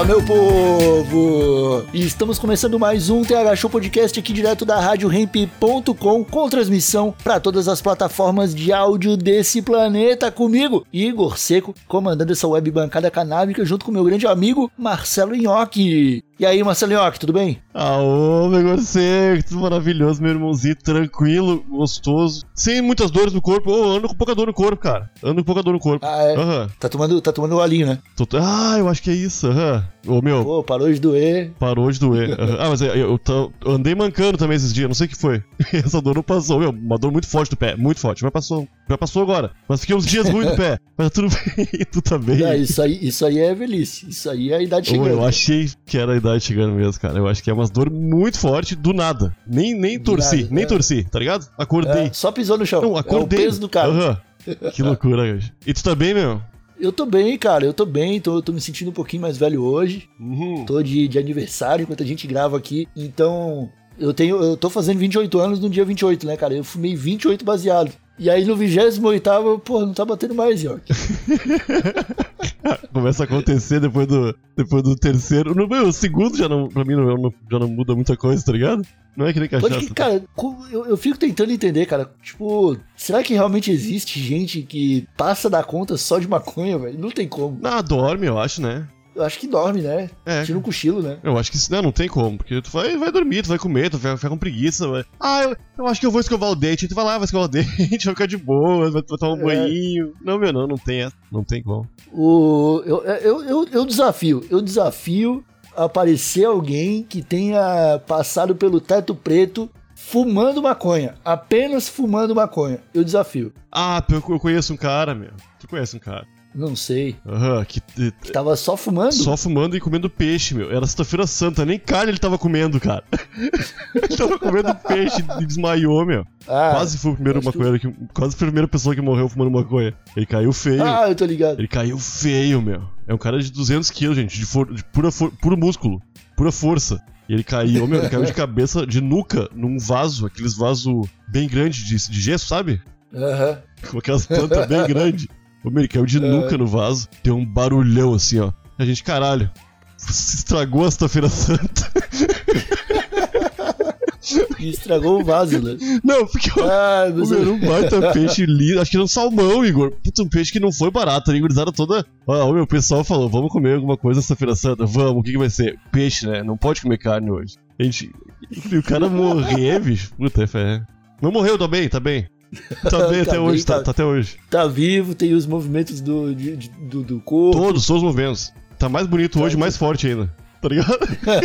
Fala, meu povo! E estamos começando mais um TH Show Podcast aqui direto da RadioRamp.com com transmissão para todas as plataformas de áudio desse planeta comigo, Igor Seco, comandando essa web bancada canábica junto com meu grande amigo Marcelo Nhoque. E aí, Marcelo Nhoque, tudo bem? Aô, meu Igor tudo maravilhoso, meu irmãozinho, tranquilo, gostoso, sem muitas dores no corpo. Ô, ando com pouca dor no corpo, cara. Ando com pouca dor no corpo. Ah, é? Aham. Tá tomando, tá tomando olhinho, né? Tô- Ah, eu acho que é isso, aham. Ô, meu, Pô, parou de doer. parou de doer. Aham. Ah, mas eu, eu tô- eu andei mancando também esses dias, não sei o que foi. Essa dor não passou, meu, uma dor muito forte do pé, muito forte. Mas passou, já passou agora. Mas fiquei uns dias ruim no pé. Mas tudo bem, tu tá bem. Ah, isso, aí, isso aí é velhice. Isso aí é a idade Ô, chegando. eu achei que era a idade chegando mesmo, cara. Eu acho que é umas dor muito forte do nada. Nem, nem Do torci, nada, nem é. torci, tá ligado? Acordei. É, só pisou no chão. Não, acordei. É o peso do cara. Aham. Que loucura, hoje. E tu tá bem, meu? Eu tô bem, cara. Eu tô bem. Tô, tô me sentindo um pouquinho mais velho hoje. Uhum. Tô de, de aniversário enquanto a gente grava aqui. Então, eu tenho. Eu tô fazendo 28 anos no dia 28, né, cara? Eu fumei 28 baseado. E aí no 28, pô, não tá batendo mais, York. Começa a acontecer depois do, depois do terceiro. No meu, o segundo já não, pra mim não, não- já não muda muita coisa, tá ligado? Não é que nem cachaça. Pode que, cara, eu, eu fico tentando entender, cara. Tipo, será que realmente existe gente que passa da conta só de maconha, velho? Não tem como. Ah, dorme, eu acho, né? Eu acho que dorme, né? É. Tira um cochilo, né? Eu acho que não, não tem como, porque tu vai, vai dormir, tu vai comer, tu vai ficar com preguiça, vai. Ah, eu, eu acho que eu vou escovar o dente. Tu vai lá, vai escovar o dente, vai ficar de boa, vai, vai tomar um É. banhinho. Não, meu, não, não tem essa. Não tem como. O, eu, eu, eu, eu desafio, eu desafio aparecer alguém que tenha passado pelo teto preto fumando maconha, apenas fumando maconha. Eu desafio. Ah, eu, eu conheço um cara, meu. Tu conhece um cara. Não sei. Aham, que, que Que tava só fumando? Só fumando e comendo peixe, meu. Era sexta-feira santa, nem carne ele tava comendo, cara. ele tava comendo peixe e desmaiou, meu. Ah, quase foi o primeiro acho que- maconheiro que. Quase foi a primeira pessoa que morreu fumando maconha. Ele caiu feio. Ah, eu tô ligado. Ele caiu feio, meu. É um cara de 200 quilos, gente, de, for- de pura for- puro músculo, pura força. E ele caiu, meu, ele caiu de cabeça, de nuca, num vaso, aqueles vasos bem grandes de, de gesso, sabe? Aham. Com aquelas plantas bem grandes. Ô, meu, ele caiu de nuca no vaso. Deu um barulhão assim, ó. A gente, caralho. Se estragou a sexta-feira santa. Estragou o vaso, né? Não, porque. Ah, O meu um baita peixe lindo. Acho que era um salmão, Igor. Puta, um peixe que não foi barato. Gurizada toda. Ó, o meu pessoal falou: vamos comer alguma coisa sexta-feira santa? Vamos, o que, que vai ser? Peixe, né? Não pode comer carne hoje. A gente. E o cara morrer, bicho. Puta, é fé. Não morreu, tá bem, tá bem. Tá bem Tá até bem, hoje, tá, tá- tá até hoje. Tá vivo, tem os movimentos do, de- de- do, do corpo. Todos, todos os movimentos. Tá mais bonito hoje, mais forte ainda. Tá ligado?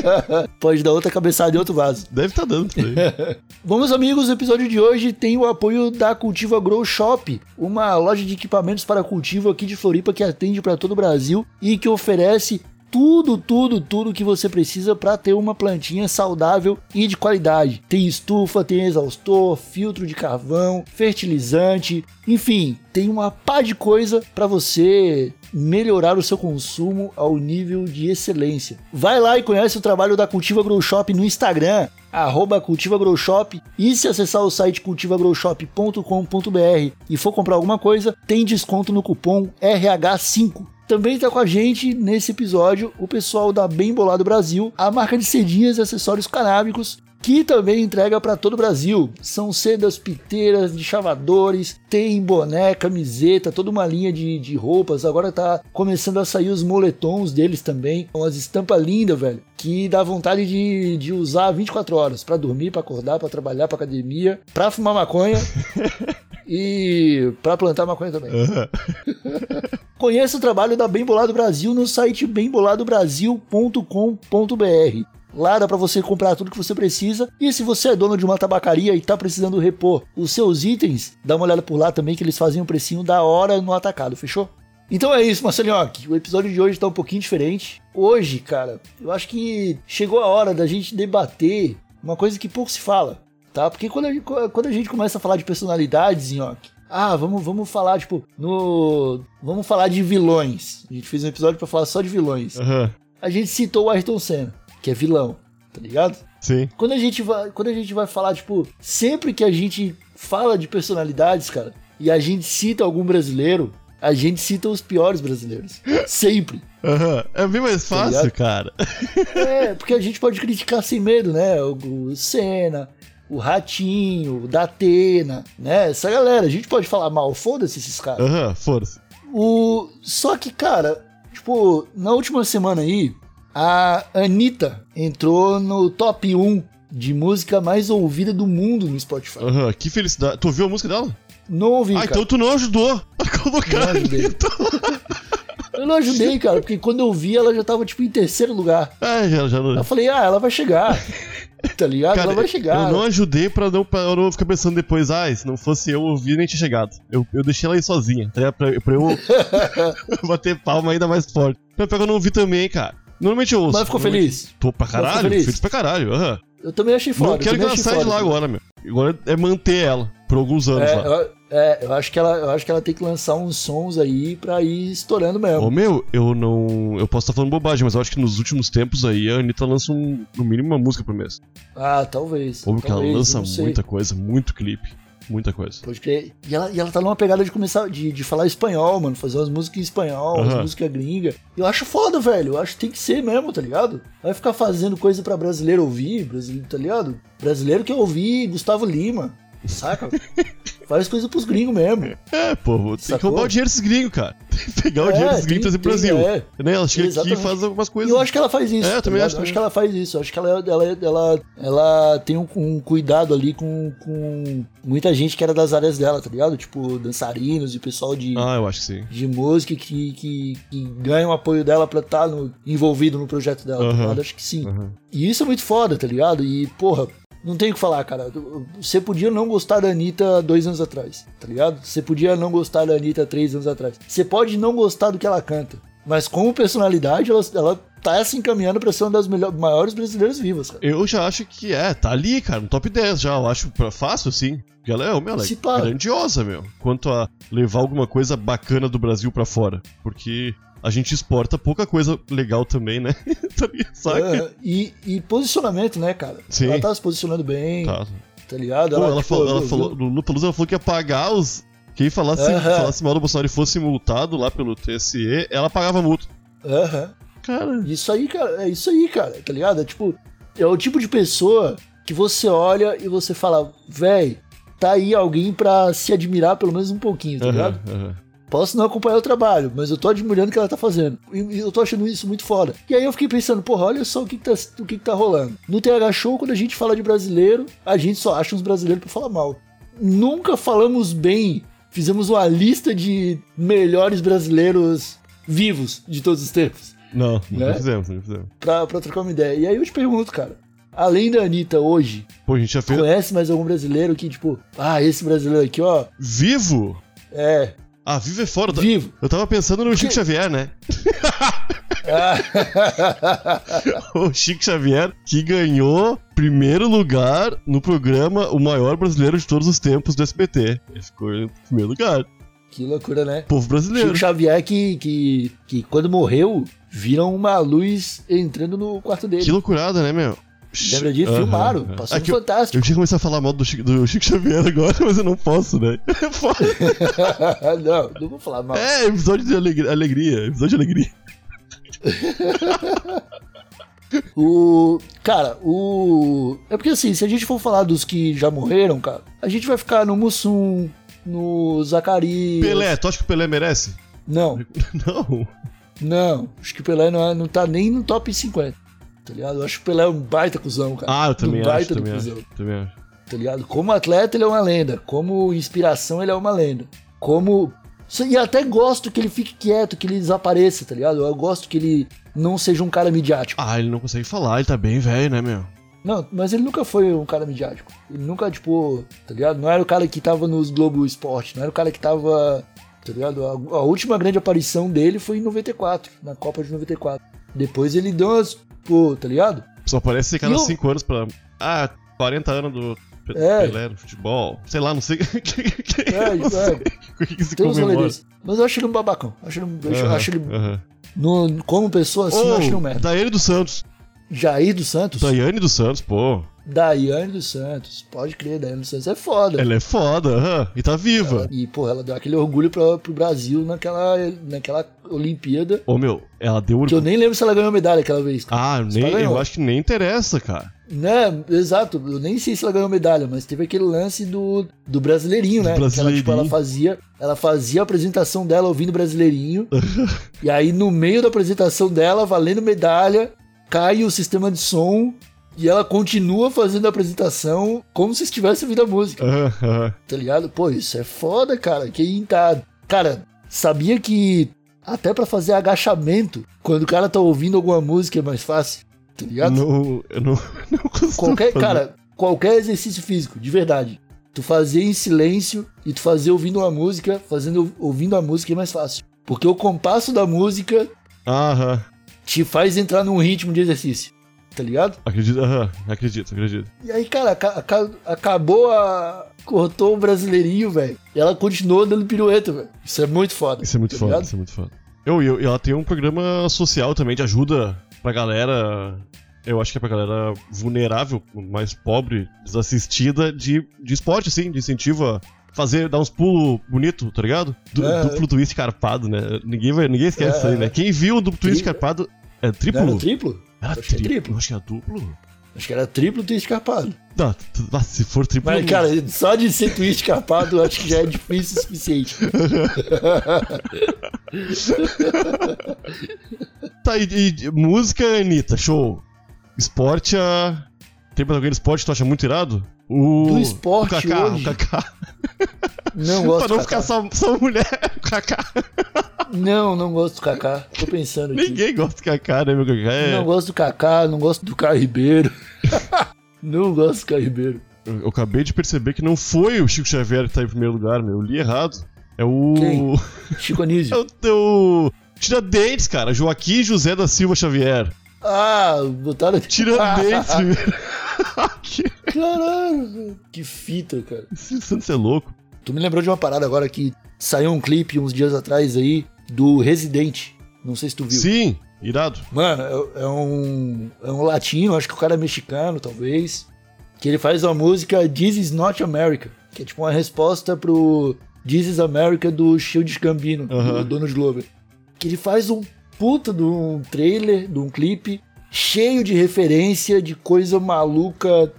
Pode dar outra cabeçada em outro vaso. Deve tá dando também. Bom, meus amigos, o episódio de hoje tem o apoio da Cultiva Grow Shop, uma loja de equipamentos para cultivo aqui de Floripa que atende para todo o Brasil e que oferece tudo, tudo, tudo que você precisa para ter uma plantinha saudável e de qualidade. Tem estufa, tem exaustor, filtro de carvão, fertilizante, enfim, tem uma pá de coisa para você melhorar o seu consumo ao nível de excelência. Vai lá e conhece o trabalho da Cultiva Grow Shop no Instagram, arroba Cultiva Grow Shop, e se acessar o site cultivagrowshop.com.br e for comprar alguma coisa, tem desconto no cupom RH5. Também está com a gente nesse episódio o pessoal da Bem Bolado Brasil, a marca de cedinhas e acessórios canábicos, que também entrega para todo o Brasil. São sedas piteiras, de chavadores, tem boné, camiseta, toda uma linha de, de roupas. Agora tá começando a sair os moletons deles também. Umas estampas lindas, velho. Que dá vontade de, de usar 24 horas para dormir, para acordar, para trabalhar, para academia, para fumar maconha. E para plantar maconha também. Conheça o trabalho da Bem Bolado Brasil no site bemboladobrasil.com.br. Lá dá pra você comprar tudo que você precisa. E se você é dono de uma tabacaria e tá precisando repor os seus itens, dá uma olhada por lá também que eles fazem um precinho da hora no atacado, fechou? Então é isso, Marcelinhoque. O episódio de hoje tá um pouquinho diferente. Hoje, cara, eu acho que chegou a hora da gente debater uma coisa que pouco se fala, tá? Porque quando a gente, quando a gente começa a falar de personalidades, Nhoque, ah, vamos, vamos falar, tipo, no. Vamos falar de vilões. A gente fez um episódio pra falar só de vilões. Aham. A gente citou o Ayrton Senna, que é vilão, tá ligado? Sim. Quando a gente vai, quando a gente vai falar, tipo, sempre que a gente fala de personalidades, cara, e a gente cita algum brasileiro, a gente cita os piores brasileiros. Sempre. Aham. É bem mais Tá fácil, ligado? cara. É, porque a gente pode criticar sem medo, né? O, Senna, o Ratinho, o Datena, né? Essa galera, a gente pode falar mal, foda-se esses caras. Aham, força. O... Só que, cara, tipo, na última semana aí, a Anitta entrou no top 1 de música mais ouvida do mundo no Spotify. Aham, que felicidade. Tu ouviu a música dela? Não ouvi, ah, cara. então tu não ajudou a colocar Não ajudei. Anitta. Eu não ajudei, cara, porque quando eu vi, ela já tava, tipo, em terceiro lugar. Ah, já, já não. Eu falei, ah, ela vai chegar. Tá ligado? Cara, ela vai chegar. eu não ajudei pra não, pra eu não ficar pensando depois, ah, se não fosse eu ouvir, nem tinha chegado. Eu, eu deixei ela aí sozinha, tá ligado? Pra, pra eu bater palma ainda mais forte. Pra pegar eu não ouvi também, cara. Normalmente eu ouço. Mas ficou feliz? Tô pra caralho, feliz? feliz pra caralho, aham. Eu também achei foda. Não quero que ela saia de lá agora, meu. Agora é manter ela por alguns anos É, lá. eu, é, eu acho que ela, eu acho que ela tem que lançar uns sons aí pra ir estourando mesmo. Ô meu, eu não. Eu posso estar falando bobagem, mas eu acho que nos últimos tempos aí a Anitta lança um, no mínimo uma música por mês. Ah, talvez. Ou que ela lança muita coisa, muito clipe. Muita coisa. Pode crer. E ela, e ela tá numa pegada de começar, de, de falar espanhol, mano. Fazer umas músicas em espanhol, umas Aham. músicas gringa. Eu acho foda, velho. Eu acho que tem que ser mesmo, tá ligado? Vai ficar fazendo coisa pra brasileiro ouvir, brasileiro, tá ligado? Brasileiro quer ouvir Gustavo Lima, saca? Faz coisa pros gringos mesmo. É, pô, tem que Sacou? roubar o dinheiro desses gringos, cara. Tem que pegar o É, dinheiro desses gringos e trazer pro Brasil. é. Né? Ela chega aqui e Exatamente. faz algumas E coisas. eu acho que ela faz isso. É, eu tá também acho Eu acho que ela faz isso. Eu acho que ela, ela, ela, ela tem um, um cuidado ali com, com muita gente que era das áreas dela, tá ligado? Tipo, dançarinos e pessoal de, Ah, eu acho que sim. de música que, que, que ganham o apoio dela pra estar envolvido no projeto dela, tá Aham. ligado? Acho que sim. Aham. E isso é muito foda, tá ligado? E, porra, não tem o que falar, cara. Você podia não gostar da Anitta dois anos atrás, tá ligado? Você podia não gostar da Anitta três anos atrás. Você pode não gostar do que ela canta. Mas como personalidade, ela, ela tá se encaminhando pra ser uma das melhor, maiores brasileiras vivas, cara. Eu já acho que é, tá ali, cara, no top 10 já. Eu acho fácil, assim. Porque ela é, meu, ela é grandiosa, meu. Quanto a levar alguma coisa bacana do Brasil pra fora. Porque a gente exporta pouca coisa legal também, né? Tá? Saca? É, e, e posicionamento, né, cara? Sim. Ela tá se posicionando bem, tá, Tá. ligado? Pô, ela, tipo, falou, ela falou, no Luta Luz ela falou que ia pagar os. Quem falasse, Aham. falasse mal do Bolsonaro e fosse multado lá pelo TSE, ela pagava multa. Aham. Cara, Isso aí, cara, é isso aí, cara, tá ligado? É tipo, é o tipo de pessoa que você olha e você fala, véi, tá aí alguém pra se admirar pelo menos um pouquinho, tá ligado? aham. Posso não acompanhar o trabalho, mas eu tô admirando o que ela tá fazendo. E eu tô achando isso muito foda. E aí eu fiquei pensando, porra, olha só o que, que, tá, o que, que tá rolando. No TH Show, quando a gente fala de brasileiro, a gente só acha uns brasileiros pra falar mal. Nunca falamos bem, fizemos uma lista de melhores brasileiros vivos de todos os tempos Não, não Né? fizemos, não fizemos. pra, pra trocar uma ideia. E aí eu te pergunto, cara, além da Anitta hoje, Pô, a gente já fez. conhece mais algum brasileiro que, tipo, ah, esse brasileiro aqui, ó, Vivo? é, Ah, vivo é fora. Vivo. Eu tava pensando no Chico Xavier, né? O Chico Xavier que ganhou primeiro lugar no programa O Maior Brasileiro de Todos os Tempos do SBT. Ele ficou em primeiro lugar. que loucura, né? Povo brasileiro. Chico Xavier que, que, que quando morreu, viram uma luz entrando no quarto dele. Que loucurada, né, meu? Lembra disso? Aham, Filmaram. aham. Passou É que eu, Fantástico. eu tinha que começar a falar mal do Chico, do Chico Xavier agora, mas eu não posso, né? É não, não vou falar mal. É, episódio de alegria, alegria. Episódio de alegria. O. Cara, o. É porque assim, se a gente for falar dos que já morreram, cara, a gente vai ficar no Mussum, no Zacarias. Pelé, tu acha que o Pelé merece? Não, Não. não. Acho que o Pelé não, é- não tá nem no top 50. Tá ligado? Eu acho que o Pelé é um baita cuzão, cara. Ah, eu também acho, baita do também cuzão. acho, também acho. Tá ligado? Como atleta, ele é uma lenda. Como inspiração, ele é uma lenda. Como E até gosto que ele fique quieto, que ele desapareça, tá ligado? Eu gosto que ele não seja um cara midiático. Ah, ele não consegue falar, ele tá bem velho, né, meu? Não, mas ele nunca foi um cara midiático. Ele nunca, tipo, tá ligado? Não era o cara que tava nos Globo Esporte, não era o cara que tava, tá ligado? A, a última grande aparição dele foi em 94, na Copa de 94. Depois ele deu umas, pô, tá ligado? Só aparece cada E o- 5 anos pra. Ah, 40 anos do É. Pelé no futebol. Sei lá, não sei. É, não sei é. o que, que se Tem uns comemora. desses. Mas eu acho ele um babacão. Acho ele, eu acho- Aham, acho ele aham. no- como pessoa assim, eu acho ele um merda. Daiane dos Santos. Jair dos Santos. Daiane dos Santos, pô. Daiane dos Santos. Pode crer, Daiane dos Santos é foda. Ela é foda, aham. E tá viva. E, porra, ela deu aquele orgulho pra, pro Brasil naquela, naquela Olimpíada. Ô, meu, ela deu Que eu orgulho. nem lembro se ela ganhou medalha aquela vez. Ah, Você nem, eu acho que nem interessa, cara. Né, exato, eu nem sei se ela ganhou medalha, mas teve aquele lance do, do brasileirinho, né? Do Que ela, tipo, ela brasileirinho. fazia, ela fazia a apresentação dela ouvindo brasileirinho. e aí, no meio da apresentação dela, valendo medalha, cai o sistema de som e ela continua fazendo a apresentação como se estivesse ouvindo a música, aham. tá ligado? Pô, isso é foda, cara. Quem tá. Cara, sabia que até pra fazer agachamento, quando o cara tá ouvindo alguma música é mais fácil, tá ligado? Não, eu não, não consigo. Qualquer, fazer. cara, qualquer exercício físico, de verdade. Tu fazer em silêncio e tu fazer ouvindo uma música, fazendo ouvindo a música é mais fácil. Porque o compasso da música Aham. te faz entrar num ritmo de exercício. Tá ligado? Acredito, aham. Acredito, acredito. E aí, cara, aca- aca- acabou a. Cortou o brasileirinho, velho. E ela continuou dando pirueta, velho. Isso é muito foda. Isso é muito tá foda, ligado? isso é muito foda. Eu, eu, e ela tem um programa social também de ajuda pra galera. Eu acho que é pra galera vulnerável, mais pobre, desassistida, de, de esporte, assim, de incentivo a fazer, dar uns pulos bonito, tá ligado? Du, É. Duplo twist carpado, né? Ninguém, vai, ninguém esquece É, isso aí, é. né? Quem viu o duplo twist carpado é Não triplo? Era triplo? Era Acho que é triplo. triplo. Eu acho que era duplo. Acho que era triplo twist carpado. Não, t- ah, se for triplo. Mas, não- cara, só de ser twist carpado, eu acho que já é difícil o suficiente. Tá, e, e- música, Anitta, show. Esporte, a... tem mais alguém do esporte que tu acha muito irado? O... Do esporte o Kaká, hoje? O Kaká. Não pra gosto não do ficar só, só mulher, o Kaká. Não, não gosto do Kaká. Tô pensando aqui. Ninguém gosta do Kaká, né, meu Kaká? É... Não gosto do Kaká, não gosto do Caio Ribeiro. não gosto do Caio Ribeiro. Eu, eu acabei de perceber que não foi o Chico Xavier que tá em primeiro lugar, meu. Eu li errado. É o... Quem? Chico É Anísio. o teu... Tiradentes, cara. Joaquim José da Silva Xavier. Ah, botaram... Tiradentes primeiro. que... Caralho, que fita, cara. Esse Santos é louco. Tu me lembrou de uma parada agora que saiu um clipe uns dias atrás aí do Residente. Não sei se tu viu. Sim, irado. Mano, é, é um, é um latino, acho que o cara é mexicano, talvez. Que ele faz uma música This is Not America. Que é tipo uma resposta pro This is America do Shield Gambino, Aham. do Donald Glover. Que ele faz um puta de um trailer, de um clipe, cheio de referência de coisa maluca,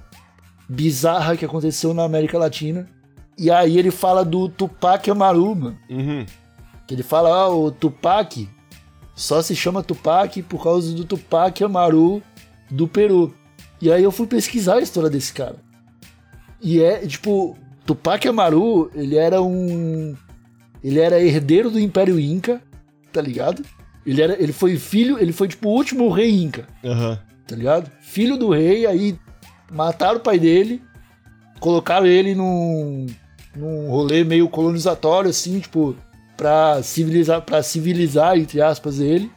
bizarra que aconteceu na América Latina. E aí ele fala do Tupac Amaru, mano. Uhum. Que ele fala, ah, o Tupac só se chama Tupac por causa do Tupac Amaru do Peru. E aí eu fui pesquisar a história desse cara. E é, tipo, Tupac Amaru, ele era um. Ele era herdeiro do Império Inca, tá ligado? Ele, era, ele foi filho, ele foi tipo o último rei Inca, Aham. tá ligado? Filho do rei, aí mataram o pai dele, colocaram ele num, num rolê meio colonizatório, assim, tipo, pra civilizar, pra civilizar, entre aspas, ele.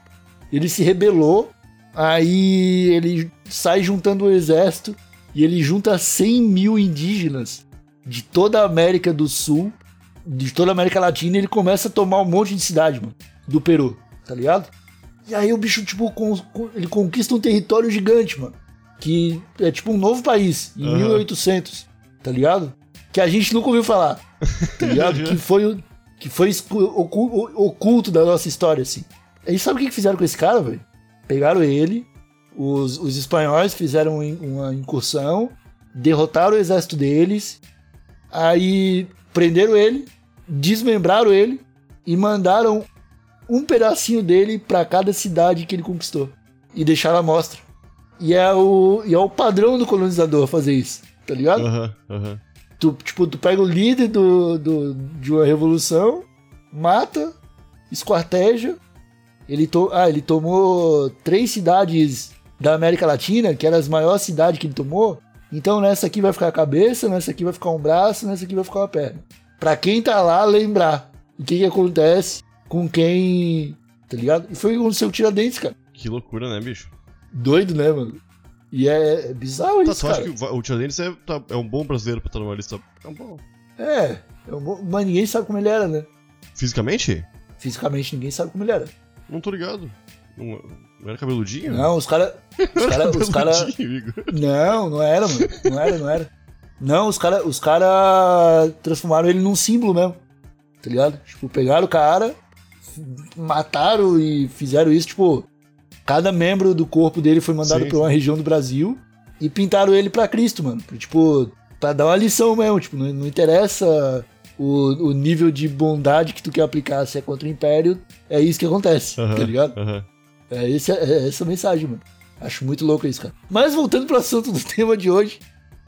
Ele se rebelou, aí ele sai juntando o exército e ele junta 100 mil indígenas de toda a América do Sul, de toda a América Latina, e ele começa a tomar um monte de cidade, mano, do Peru, tá ligado? E aí o bicho, tipo, ele conquista um território gigante, mano. Que é tipo um novo país, em Aham. 1800, tá ligado? Que a gente nunca ouviu falar, tá ligado? que foi, o- que foi oculto da nossa história, assim. Aí sabe o que fizeram com esse cara, velho? Pegaram ele, os, os espanhóis fizeram uma incursão, derrotaram o exército deles, aí prenderam ele, desmembraram ele e mandaram um pedacinho dele pra cada cidade que ele conquistou e deixaram à mostra. E é o, e é o padrão do colonizador fazer isso, tá ligado? Aham, aham. Tu, tipo, tu pega o líder do, do, de uma revolução mata, esquarteja. Ele, to ah, ele tomou três cidades da América Latina, que eram as maiores cidades que ele tomou. Então nessa aqui vai ficar a cabeça, nessa aqui vai ficar um braço, nessa aqui vai ficar uma perna. Pra quem tá lá lembrar o que, que acontece com quem. Tá ligado? E foi o seu Tiradentes, cara. Que loucura, né, bicho? Doido, né, mano? E é, bizarro Tá, isso, tu acha cara. que o Tiradentes é, tá- é um bom brasileiro pra estar numa lista? É um bom. É, é um bom- mas ninguém sabe como ele era, né? Fisicamente? Fisicamente ninguém sabe como ele era. Não tô ligado. Não, não era cabeludinho? Não, os caras. Os caras. Os cara, não, não era, mano. Não era, não era. Não, os caras os cara transformaram ele num símbolo mesmo. Tá ligado? Tipo, pegaram o cara, mataram e fizeram isso, tipo. Cada membro do corpo dele foi mandado pra uma região do Brasil e pintaram ele pra Cristo, mano. Tipo, pra dar uma lição mesmo. Tipo, não, não interessa o, o nível de bondade que tu quer aplicar, se é contra o Império, é isso que acontece, Aham, tá ligado? aham. É, esse, é essa a mensagem, mano. Acho muito louco isso, cara. Mas voltando pro assunto do tema de hoje,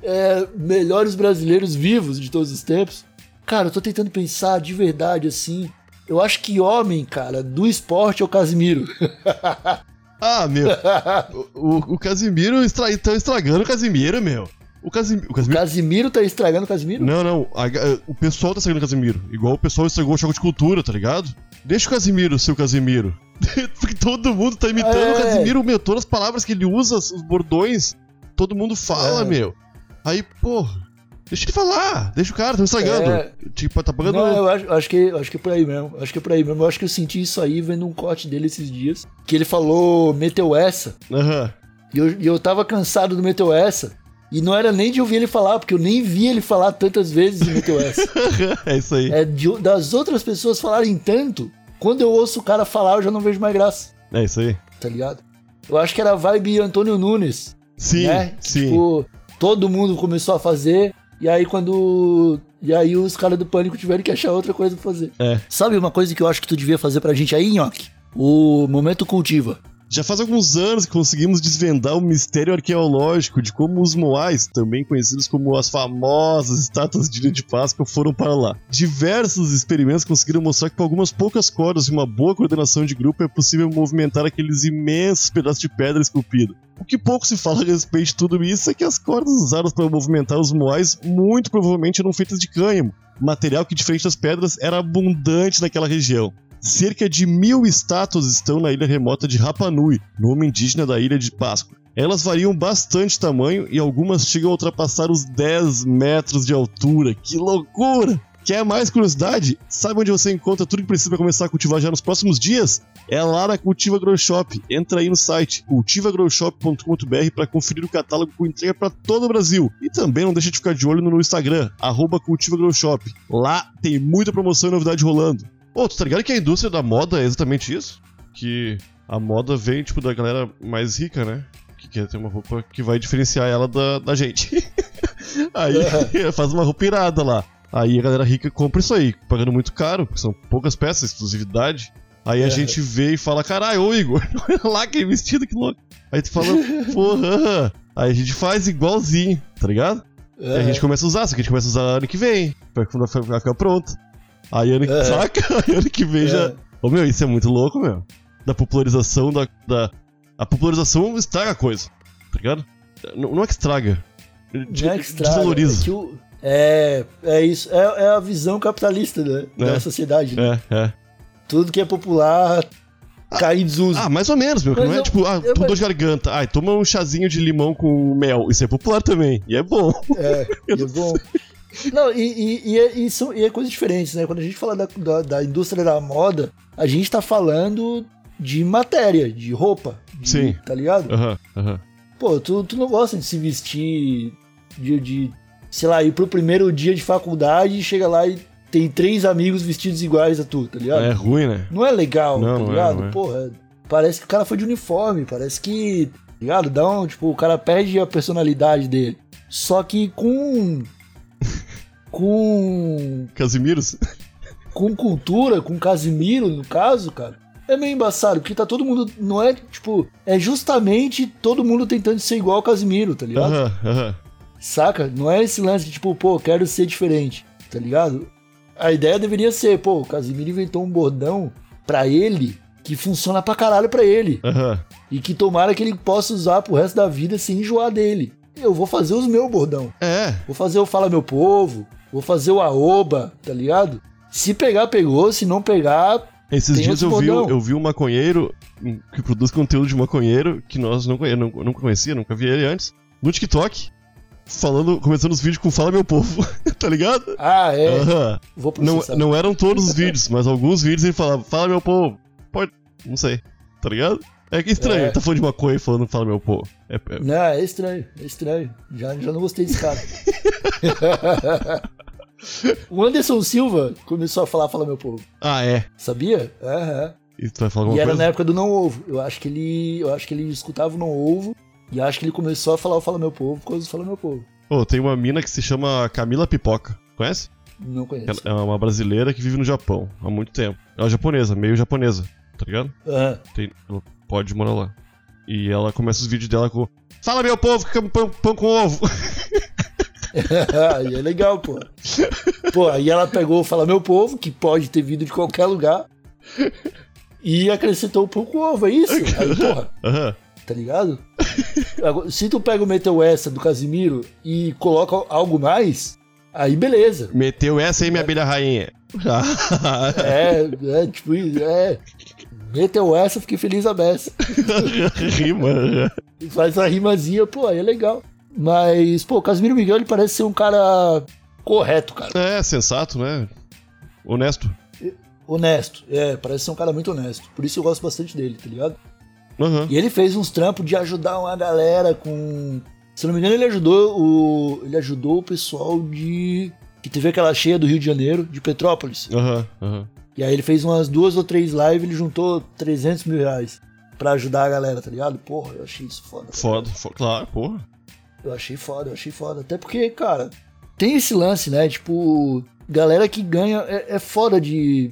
é, melhores brasileiros vivos de todos os tempos. Cara, eu tô tentando pensar de verdade, assim. Eu acho que homem, cara, do esporte é o Casimiro. Ah, meu. o, o, o Casimiro estra... estão estragando o Casimiro, meu. O, Casim... o O Casimiro. Casimiro tá estragando o Casimiro? Não, não. a- o pessoal tá estragando o Casimiro. Igual o pessoal estragou o choque de cultura, tá ligado? Deixa o Casimiro ser o Casimiro. Porque todo mundo tá imitando É. o Casimiro, meu. Todas as palavras que ele usa, os bordões, todo mundo fala, É. meu. Aí, pô. Deixa ele falar. Deixa o cara, tá estragando. É. Tipo, tá pagando. Não, eu acho, acho que, acho que é por aí mesmo. Acho que é por aí mesmo. Eu acho que eu senti isso aí vendo um corte dele esses dias. Que ele falou, meteu essa. Aham. E eu, e eu tava cansado do Meteu essa. E não era nem de ouvir ele falar, porque eu nem vi ele falar tantas vezes em Meteu essa. é isso aí. É de- das outras pessoas falarem tanto, quando eu ouço o cara falar, eu já não vejo mais graça, É isso aí. tá ligado? Eu acho que era a vibe Antônio Nunes, Sim, né? sim. Tipo, todo mundo começou a fazer, e aí quando. E aí os caras do pânico tiveram que achar outra coisa pra fazer. É. Sabe uma coisa que eu acho que tu devia fazer pra gente aí, Nhoque? O Momento Cultiva. Já faz alguns anos que conseguimos desvendar o mistério arqueológico de como os Moais, também conhecidos como as famosas estátuas de Ilha de Páscoa, foram para lá. Diversos experimentos conseguiram mostrar que com algumas poucas cordas e uma boa coordenação de grupo é possível movimentar aqueles imensos pedaços de pedra esculpido. O que pouco se fala a respeito de tudo isso é que as cordas usadas para movimentar os Moais muito provavelmente eram feitas de cânhamo, material que, diferente das pedras, era abundante naquela região. Cerca de mil estátuas estão na ilha remota de Rapa Nui, nome indígena da ilha de Páscoa. Elas variam bastante tamanho e algumas chegam a ultrapassar os 10 metros de altura. Que loucura! Quer mais curiosidade? Sabe onde você encontra tudo que precisa para começar a cultivar já nos próximos dias? É lá na Cultiva Grow Shop. Entra aí no site cultivagrowshop.com.br para conferir o catálogo com entrega para todo o Brasil. E também não deixa de ficar de olho no Instagram, arroba Cultiva Grow Shop. Lá tem muita promoção e novidade rolando. Ô, tu tá ligado que a indústria da moda é exatamente isso? Que a moda vem, tipo, da galera mais rica, né? Que quer ter uma roupa que vai diferenciar ela da, da gente. aí faz uma roupa irada lá. Aí a galera rica compra isso aí, pagando muito caro, porque são poucas peças, exclusividade. Aí a É. gente vê e fala, caralho, ô Igor, olha lá que vestido, que louco. Aí tu fala, porra. Aí a gente faz igualzinho, tá ligado? E a gente começa a usar, só que a gente começa a usar ano que vem, vai ficar pronto. Aí ano que, É. saca? Aí ano que vem já. Ô meu, isso é muito louco, meu. Da popularização da. da... A popularização estraga a coisa, tá ligado? Não, não é que estraga. De- Não é que estraga, Desvaloriza. É, que o- é, é isso. É, é a visão capitalista né, É. da sociedade. né? É, é. Tudo que é popular cai em desuso. Ah, mais ou menos, meu. Mas não é eu- tipo, ah, eu- tô dor de garganta. Ai, toma um chazinho de limão com mel. Isso é popular também. E é bom. É, e é bom. Não, e, e, e, é, e são- e é coisa diferente, né? Quando a gente fala da, da, da indústria da moda, a gente tá falando de matéria, de roupa. de- Sim. Tá ligado? Aham, aham. Pô, tu, tu não gosta de se vestir de, de, sei lá, ir pro primeiro dia de faculdade e chega lá e tem três amigos vestidos iguais a tu, tá ligado? É ruim, né? Não é legal, Não, tá não é, ligado? não é. Porra, parece que o cara foi de uniforme, parece que, tá ligado? Dá um, tipo, o cara perde a personalidade dele. Só que com. Com. Casimiros? com cultura, com Casimiro, no caso, cara. É meio embaçado, porque tá todo mundo. Não é, tipo. É justamente todo mundo tentando ser igual ao Casimiro, tá ligado? Aham, aham. Saca? Não é esse lance de tipo, pô, quero ser diferente, tá ligado? A ideia deveria ser, pô, o Casimiro inventou um bordão pra ele que funciona pra caralho pra ele. Aham. E que tomara que ele possa usar pro resto da vida sem enjoar dele. Eu vou fazer os meus bordão. É. Vou fazer o Fala Meu Povo. Vou fazer o Aoba, tá ligado? Se pegar, pegou. Se não pegar, Esses dias eu vi, eu vi um maconheiro que produz conteúdo de maconheiro que nós não, conhe- não, nunca conhecia, nunca vi ele antes, no TikTok, falando, começando os vídeos com Fala Meu Povo, tá ligado? ah, é. Aham. Vou Não, processar. não eram todos os vídeos, mas alguns vídeos ele falava, Fala Meu Povo, pode, não sei, tá ligado? É que estranho, É. tá falando de maconha e falando Fala Meu Povo. É, é- Não, é estranho, é estranho. Já, já não gostei desse cara. o Anderson Silva começou a falar Fala Meu Povo. Ah, é. Sabia? Aham. E tu vai falar E era na época do Não Ovo. Eu acho que ele. Eu acho que ele escutava o Não Ovo. E acho que ele começou a falar o Fala Meu Povo por causa do Fala Meu Povo. Pô, tem uma mina que se chama Camila Pipoca, conhece? Não conheço. Ela é uma brasileira que vive no Japão há muito tempo. Ela é japonesa, meio japonesa, tá ligado? Aham. Tem, ela pode morar lá. E ela começa os vídeos dela com Fala meu povo, que é pão, pão com ovo. Aí é legal, pô. Pô, aí ela pegou Fala Meu Povo, que pode ter vindo de qualquer lugar. E acrescentou um pouco ovo, é isso? Aí, porra. Aham. tá ligado? Se tu pega o Metal essa do Casimiro e coloca algo mais, aí beleza. Meteu essa aí, minha abelha rainha. É, é tipo, é. Metal essa, fiquei feliz a beça. Rima. E faz a rimazinha, pô, aí é legal. Mas, pô, o Casimiro Miguel, ele parece ser um cara correto, cara. É, sensato, né? Honesto. Honesto. É, parece ser um cara muito honesto. Por isso eu gosto bastante dele, tá ligado? Aham. E ele fez uns trampos de ajudar uma galera com. Se não me engano, ele ajudou o. Ele ajudou o pessoal de. Que teve aquela cheia do Rio de Janeiro, de Petrópolis. Aham, aham. E aí ele fez umas duas ou três lives, ele juntou 300 mil reais pra ajudar a galera, tá ligado? Porra, eu achei isso foda. Foda, foda, claro, porra. Eu achei foda, eu achei foda. Até porque, cara, tem esse lance, né? Tipo, galera que ganha. É, é foda de.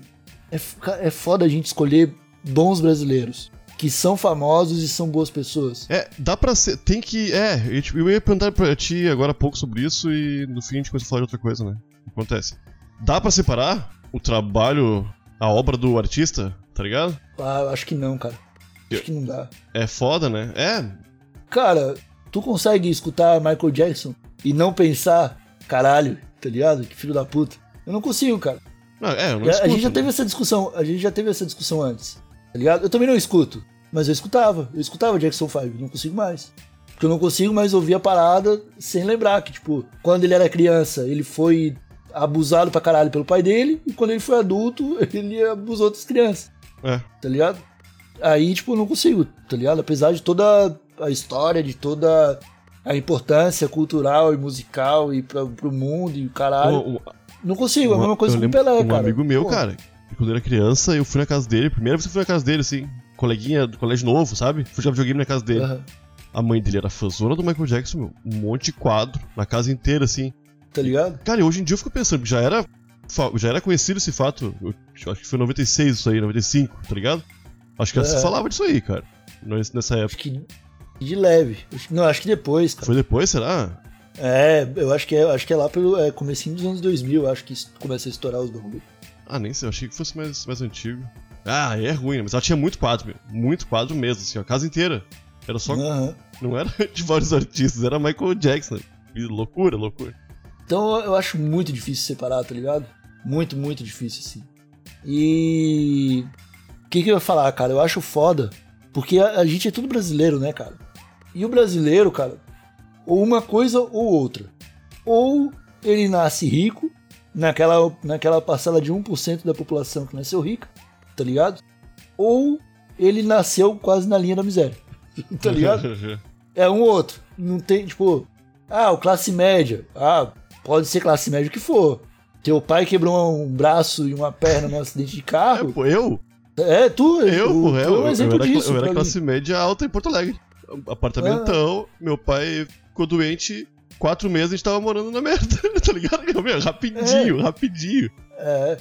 É, é foda a gente escolher bons brasileiros. Que são famosos e são boas pessoas. É, dá pra ser. Tem que. É, eu, tipo, eu ia perguntar pra ti agora há pouco sobre isso e no fim a gente começa a falar de outra coisa, né? Acontece? Dá pra separar o trabalho, a obra do artista, tá ligado? Ah, eu acho que não, cara. Acho que não dá. É foda, né? É, Cara, tu consegue escutar Michael Jackson e não pensar, caralho, tá ligado? Que filho da puta. Eu não consigo, cara. Não, é, eu não a, a escuto, gente já né? teve essa discussão, a gente já teve essa discussão antes, tá ligado? Eu também não escuto, mas eu escutava, eu escutava Jackson 5, não consigo mais. Porque eu não consigo mais ouvir a parada sem lembrar que, tipo, quando ele era criança, ele foi abusado pra caralho pelo pai dele, e quando ele foi adulto, ele abusou das crianças, É. tá ligado? Aí, tipo, eu não consigo, tá ligado? Apesar de toda a história, de toda a importância cultural e musical e pra, pro mundo e o caralho. Um- um- não consigo, é a mesma coisa com o Pelé, um cara. amigo meu, Pô, cara, que quando eu era criança, eu fui na casa dele, primeira vez que eu fui na casa dele, assim, coleguinha do colégio novo, sabe? Fui jogar videogame na casa dele. aham, A mãe dele era fãzona do Michael Jackson, meu. Um monte de quadro na casa inteira, assim. tá ligado? Cara, e hoje em dia eu fico pensando, já era, já era conhecido esse fato. Eu acho que foi em 96 isso aí, 95, tá ligado? Acho que já se É. falava disso aí, cara. Ness- Nessa Acho época. que de leve. Não, acho que depois, cara. Foi depois, será? É, eu acho que é, acho que é lá pelo é, comecinho dos anos 2000, eu acho que começa a estourar os bagulho. Ah, nem sei, eu achei que fosse mais, mais antigo. Ah, é ruim, né? Mas ela tinha muito quadro. Muito quadro mesmo, assim, a casa inteira. Era só. Aham. Não era de vários artistas, era Michael Jackson. Loucura, loucura. Então eu acho muito difícil separar, tá ligado? Muito, muito difícil, assim. E. O que, que eu ia falar, cara? Eu acho foda. Porque a, a gente é tudo brasileiro, né, cara? E o brasileiro, cara, ou uma coisa ou outra. Ou ele nasce rico, naquela, naquela parcela de 1% da população que nasceu rica, tá ligado? Ou ele nasceu quase na linha da miséria, tá ligado? É um ou outro. Não tem, tipo, ah, o classe média. Ah, pode ser classe média o que for. Teu pai quebrou um braço e uma perna num acidente de É, carro. pô, eu? É, tu, Eu, tu, pô, tu eu, é um eu, exemplo era, disso. eu era classe média alta em Porto Alegre. Apartamentão, Ah. meu pai ficou doente, quatro meses a gente tava morando na merda, tá ligado? Meu, rapidinho, rapidinho. É,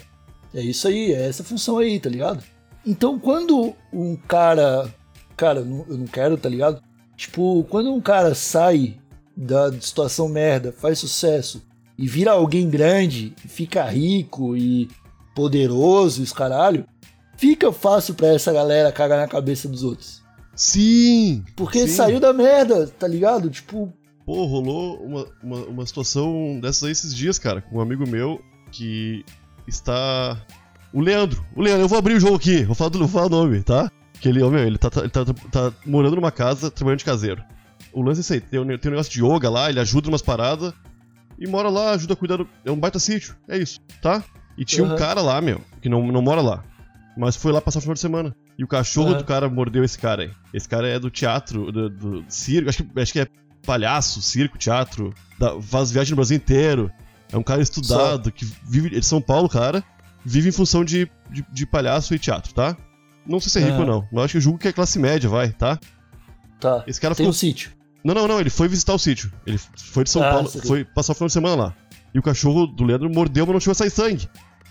é isso aí, é essa função aí, tá ligado? Então, quando um cara. Cara, eu não- quero, tá ligado? Tipo, quando um cara sai da situação merda, faz sucesso e vira alguém grande, fica rico e poderoso, os caralho, fica fácil pra essa galera cagar na cabeça dos outros. Sim! Porque sim. saiu da merda, tá ligado? Tipo, Pô, rolou uma, uma, uma situação dessas aí esses dias, cara, com um amigo meu que está. O Leandro. O Leandro, eu vou abrir o jogo aqui, vou falar, do, vou falar o nome, tá? Que ele, ó, meu, ele tá, tá, ele tá, tá morando numa casa, trabalhando de caseiro. O lance é esse aí, tem, um- tem um negócio de yoga lá, ele ajuda umas paradas e mora lá, ajuda a cuidar do. É um baita sítio, é isso, tá? E tinha um Aham. cara lá, meu, que não, não mora lá, mas foi lá passar o final de semana. E o cachorro Aham. do cara mordeu esse cara aí. Esse cara é do teatro, do, do circo, acho que, acho que é palhaço, circo, teatro, dá, faz viagem no Brasil inteiro. É um cara estudado, que vive. É de São Paulo, cara. Vive em função de, de, de palhaço e teatro, tá? Não sei se é rico Aham. ou não. Mas acho que eu julgo que é classe média, vai, tá? tá. Esse cara Tem ficou. um sítio. Não, não, não, ele foi visitar o sítio. Ele foi de São Ah, Paulo, foi passar o final de semana lá. E o cachorro do Leandro mordeu, mas não chegou a sair sangue.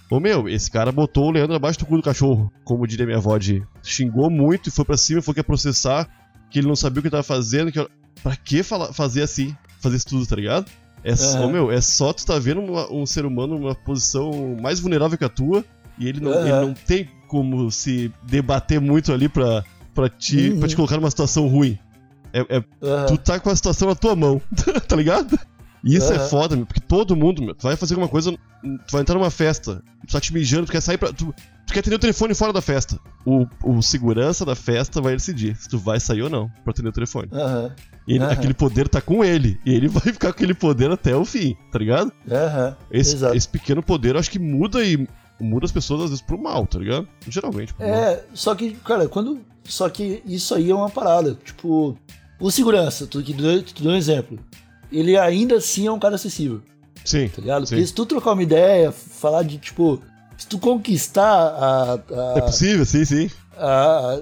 Ô meu, esse cara botou o Leandro abaixo do cu do cachorro, como diria minha avó, de xingou muito e foi pra cima, foi que ia processar, que ele não sabia o que tava fazendo, que pra que fala- fazer assim, fazer isso tudo, tá ligado? É só, Aham. meu, é só tu tá vendo uma- um ser humano numa posição mais vulnerável que a tua, e ele não, Aham. ele não tem como se debater muito ali pra, pra, te, Uhum. pra te colocar numa situação ruim. É, é tu tá com a situação na tua mão, tá ligado? E isso é Aham. foda, meu, porque todo mundo, meu, tu vai fazer alguma coisa, tu vai entrar numa festa, tu tá te mijando, tu quer sair pra. Tu, tu quer atender o telefone fora da festa. O, o segurança da festa vai decidir se tu vai sair ou não pra atender o telefone. Aham. E Aham. aquele poder tá com ele, e ele vai ficar com aquele poder até o fim, tá ligado? Aham. Esse, Exato. esse pequeno poder eu acho que muda e muda as pessoas às vezes pro mal, tá ligado? Geralmente pro mal. É, só que, cara, quando. Só que isso aí é uma parada. Tipo, o segurança, tu, deu, tu deu um exemplo. Ele ainda assim é um cara acessível, Sim. tá ligado? Sim. Porque se tu trocar uma ideia, falar de, tipo. Se tu conquistar a. a- É possível, sim, sim. a-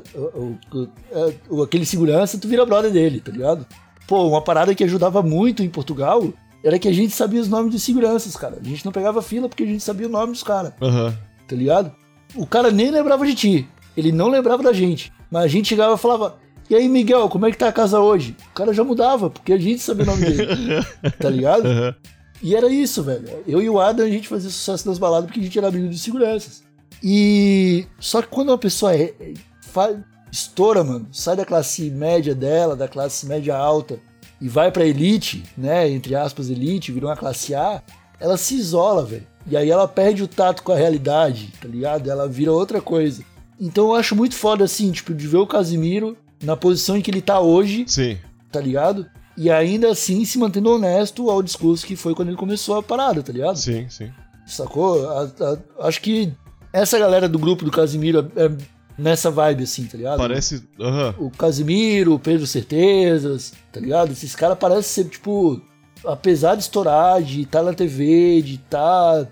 a- aquele segurança, tu vira brother dele, tá ligado? Pô, uma parada que ajudava muito em Portugal era que a gente sabia os nomes dos seguranças, cara. A gente não pegava fila porque a gente sabia o nome dos caras, Aham. tá ligado? O cara nem lembrava de ti, ele não lembrava da gente. Mas a gente chegava e falava: E aí, Miguel, como é que tá a casa hoje? O cara já mudava, porque a gente sabia o nome dele, tá ligado? Aham. E era isso, velho. Eu e o Adam, a gente fazia sucesso nas baladas porque a gente era amigo de seguranças. E. Só que quando uma pessoa é, é- fa- estoura, mano, sai da classe média dela, da classe média alta, e vai pra elite, né? Entre aspas, elite, virou uma classe A, ela se isola, velho. E aí ela perde o tato com a realidade, tá ligado? Ela vira outra coisa. Então eu acho muito foda, assim, tipo, de ver o Casimiro na posição em que ele tá hoje, Sim. tá ligado? E ainda assim se mantendo honesto ao discurso que foi quando ele começou a parada, tá ligado? Sim, sim. Sacou? A- a- acho que essa galera do grupo do Casimiro é, é nessa vibe, assim, tá ligado? Parece. Aham. O Casimiro, o Pedro Certezas, tá ligado? Esses caras parecem ser, tipo, apesar de estourar, de estar na TV, de estar.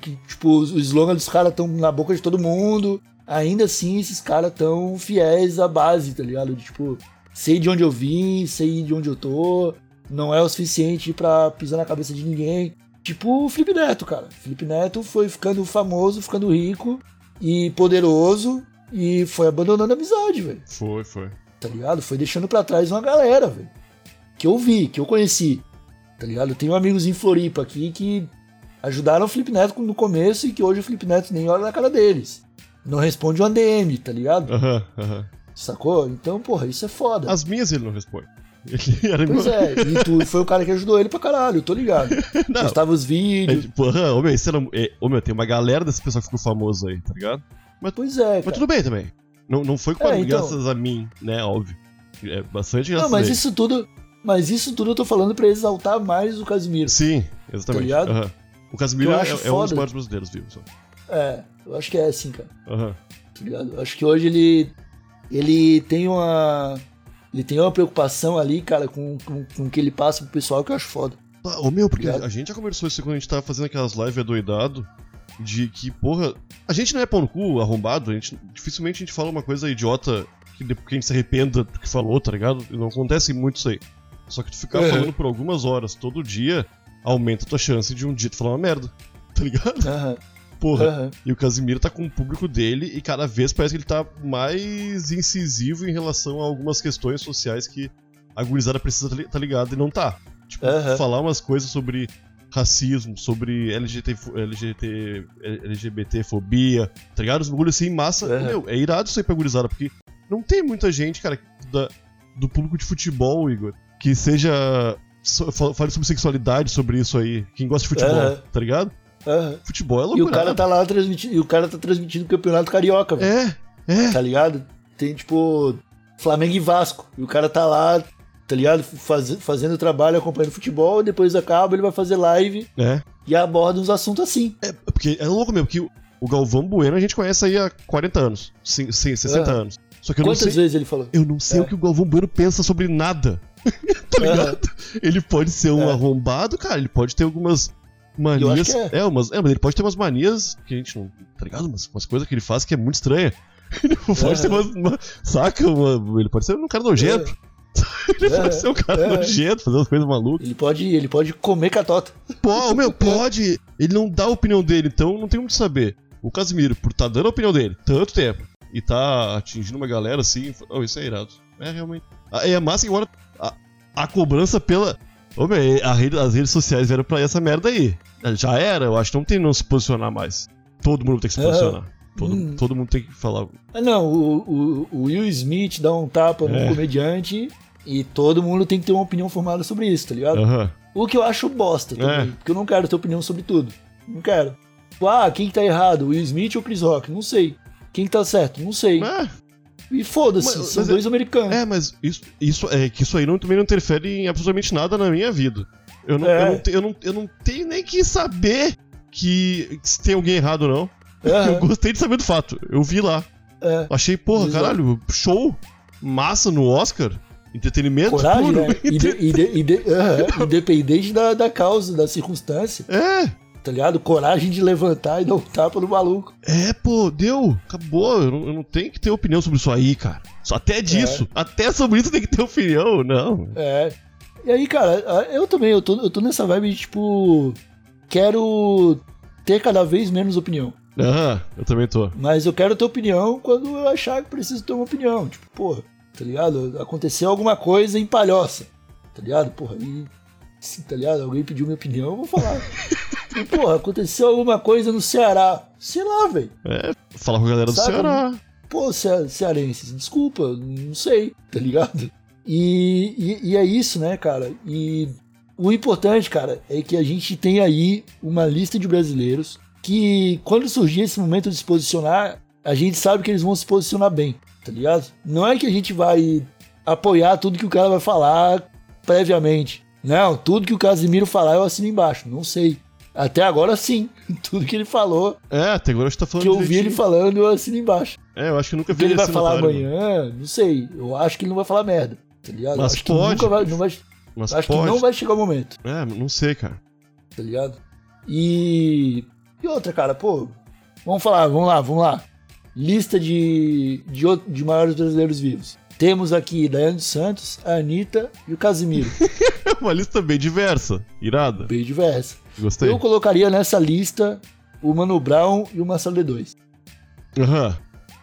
que, tipo, os os slogans dos caras estão na boca de todo mundo. Ainda assim, esses caras tão fiéis à base, tá ligado? De, tipo, sei de onde eu vim, sei de onde eu tô, não é o suficiente pra pisar na cabeça de ninguém. Tipo o Felipe Neto, cara. Felipe Neto foi ficando famoso, ficando rico e poderoso e foi abandonando a amizade, velho Foi, foi. tá ligado? Foi deixando pra trás uma galera, velho. Que eu vi, que eu conheci, tá ligado? Eu tenho amigos em Floripa aqui que ajudaram o Felipe Neto no começo e que hoje o Felipe Neto nem olha na cara deles. Não responde um ADM, tá ligado? Aham, aham. Sacou? Então, porra, isso é foda. As minhas ele não responde. Ele era Pois meu- é, e tu foi o cara que ajudou ele pra caralho, eu tô ligado. Não, Postava os é, vídeos. tipo, aham, ô meu, era, é, ô meu, tem uma galera desse pessoal que ficou famoso aí, tá ligado? Pois é, Mas cara. tudo bem também. Não, não foi com É, então. graças a mim, né? Óbvio. É bastante graças Não, mas a ele. isso tudo. Mas isso tudo eu tô falando pra exaltar mais o Casimiro. Sim, exatamente. Tá ligado? aham. O Casimiro é, é um dos maiores brasileiros vivos. É, eu acho que é assim, cara. Aham. tá ligado? Eu Acho que hoje ele ele tem uma ele tem uma preocupação ali, cara, com, com, com o que ele passa pro pessoal que eu acho foda. Ah, Ô meu, porque Ligado? a gente já conversou isso quando a gente tava fazendo aquelas lives adoidado. De que, porra, a gente não é pau no cu, arrombado, a gente, dificilmente a gente fala uma coisa idiota que depois que a gente se arrependa do que falou, tá ligado? Não acontece muito isso aí. Só que tu ficar Uhum. falando por algumas horas todo dia aumenta a tua chance de um dia tu falar uma merda, tá ligado? Aham, Porra. aham. E o Casimiro tá com o público dele e cada vez parece que ele tá mais incisivo em relação a algumas questões sociais que a gurizada precisa tá tá ligado e não tá. Tipo, Aham. falar umas coisas sobre racismo, sobre LGBT, LGBT, LGBTfobia, tá ligado? Os bagulhos assim, massa. É. Meu, é irado isso aí pra gurizada, porque não tem muita gente, cara, da- do público de futebol, Igor, que seja. so- fa- Fale sobre sexualidade, sobre isso aí. Quem gosta de futebol, É. tá ligado? Aham. Futebol é E loucura. o cara tá lá transmitindo. E o cara tá transmitindo o campeonato carioca, velho. É, é. Tá ligado? Tem tipo Flamengo e Vasco. E o cara tá lá, tá ligado? Faz, fazendo trabalho, acompanhando futebol, e depois acaba, ele vai fazer live É. e aborda uns assuntos assim. Porque é louco mesmo, que o- Galvão Bueno a gente conhece aí há 40 anos, sim, sim, 60 Aham. anos. Só que eu não Quantas sei, vezes ele falou? eu não sei É. o que o Galvão Bueno pensa sobre nada. tá ligado? Ele pode ser um É. arrombado, cara, ele pode ter algumas manias. Que é. umas, é, mas ele pode ter umas manias que a gente não. Tá ligado? Umas, umas coisas que ele faz que é muito estranha. Ele pode É. ter umas. uma- saca? Uma- ele pode ser um cara nojento. ele É. pode ser um cara É. nojento, fazer umas coisas malucas. Ele pode, ele pode comer catota. Pô, meu, pode. Ele não dá a opinião dele, então não tem como saber. O Casimiro, por tá dando a opinião dele tanto tempo e tá atingindo uma galera assim, oh, isso é irado. É realmente. Ah, É massa que agora a, a cobrança pela. Ô, a rede- as redes sociais eram pra essa merda aí. Já era, eu acho que não tem não se posicionar mais. Todo mundo tem que se posicionar. Todo, Hum. todo mundo tem que falar. Ah, não, o, o, o Will Smith dá um tapa no É. comediante e todo mundo tem que ter uma opinião formada sobre isso, tá ligado? Aham. O que eu acho bosta também, É. porque eu não quero ter opinião sobre tudo. Não quero. Tipo, ah, quem que tá errado? Will Smith ou Chris Rock? Não sei. Quem que tá certo? Não sei. É, E foda-se, são é- dois americanos. É, mas isso, isso é que isso aí não, também não interfere em absolutamente nada na minha vida. Eu não, É. eu não, te- eu não, eu não tenho nem que saber que se tem alguém errado ou não. Aham, Eu gostei de saber do fato. Eu vi lá. é. Achei, porra, Exato. caralho, show. Massa no Oscar. Entretenimento Coragem, puro. né? Inde- inde- inde- aham, Independente da, da causa, da circunstância, É, tá ligado? Coragem de levantar e dar um tapa no maluco. é, pô, deu. Acabou. Eu não, eu não tenho que ter opinião sobre isso aí, cara. Só até disso. Até sobre isso tem que ter opinião. Não. É. E aí, cara, eu também, eu tô, eu tô nessa vibe de, tipo, quero ter cada vez menos opinião. Ah, eu também tô. Mas eu quero ter opinião quando eu achar que preciso ter uma opinião. Tipo, porra, tá ligado? Aconteceu alguma coisa em palhoça, tá ligado? Porra, e. Se, tá ligado? Alguém pediu minha opinião, eu vou falar. e, porra, aconteceu alguma coisa no Ceará. Sei lá, velho. É, falar com a galera do? Ceará. Pô, cea- cearenses, desculpa, não sei, tá ligado? E, e, e é isso, né, cara? E o importante, cara, é que a gente tem aí uma lista de brasileiros que, quando surgir esse momento de se posicionar, a gente sabe que eles vão se posicionar bem, tá ligado? Não é que a gente vai apoiar tudo que o cara vai falar previamente. Não, tudo que o Casimiro falar eu assino embaixo. Não sei. Até agora sim. Tudo que ele falou, É, até agora a gente tá falando que eu vi ele falando, eu assino embaixo. É, eu acho que nunca O vi que ele vai esse falar amanhã, não sei. Eu acho que ele não vai falar merda, tá ligado? Mas acho que pode. nunca vai, não vai, Mas acho pode. que não vai chegar o momento, É, não sei, cara. tá ligado? E e outra, cara, pô, vamos falar, vamos lá, vamos lá. Lista de de, de maiores brasileiros vivos. Temos aqui Daiane Santos, a Anitta e o Casimiro. Uma lista bem diversa. Irada. bem diversa. Gostei. Eu colocaria nessa lista o Mano Brown e o Marcelo D2. Aham.